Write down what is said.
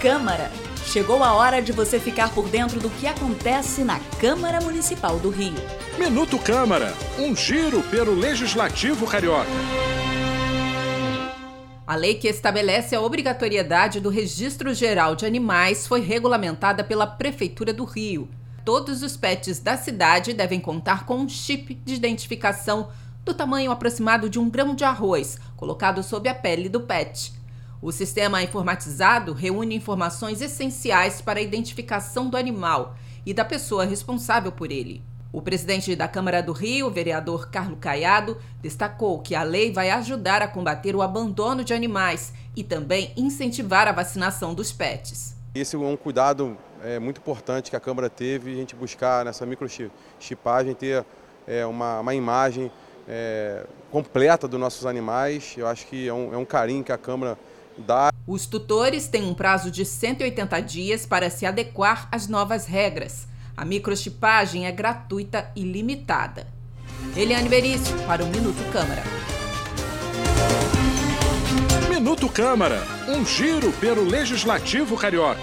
Câmara. Chegou a hora de você ficar por dentro do que acontece na Câmara Municipal do Rio. Minuto Câmara, um giro pelo Legislativo Carioca. A lei que estabelece a obrigatoriedade do Registro Geral de Animais foi regulamentada pela Prefeitura do Rio. Todos os pets da cidade devem contar com um chip de identificação do tamanho aproximado de um grão de arroz, colocado sob a pele do pet. O sistema informatizado reúne informações essenciais para a identificação do animal e da pessoa responsável por ele. O presidente da Câmara do Rio, vereador Carlos Caiado, destacou que a lei vai ajudar a combater o abandono de animais e também incentivar a vacinação dos pets. Esse é um cuidado é, muito importante que a Câmara teve, a gente buscar nessa microchipagem ter é, uma, uma imagem é, completa dos nossos animais. Eu acho que é um, é um carinho que a Câmara dá. Os tutores têm um prazo de 180 dias para se adequar às novas regras. A microchipagem é gratuita e limitada. Eliane Berício, para o Minuto Câmara. Minuto Câmara, um giro pelo Legislativo Carioca.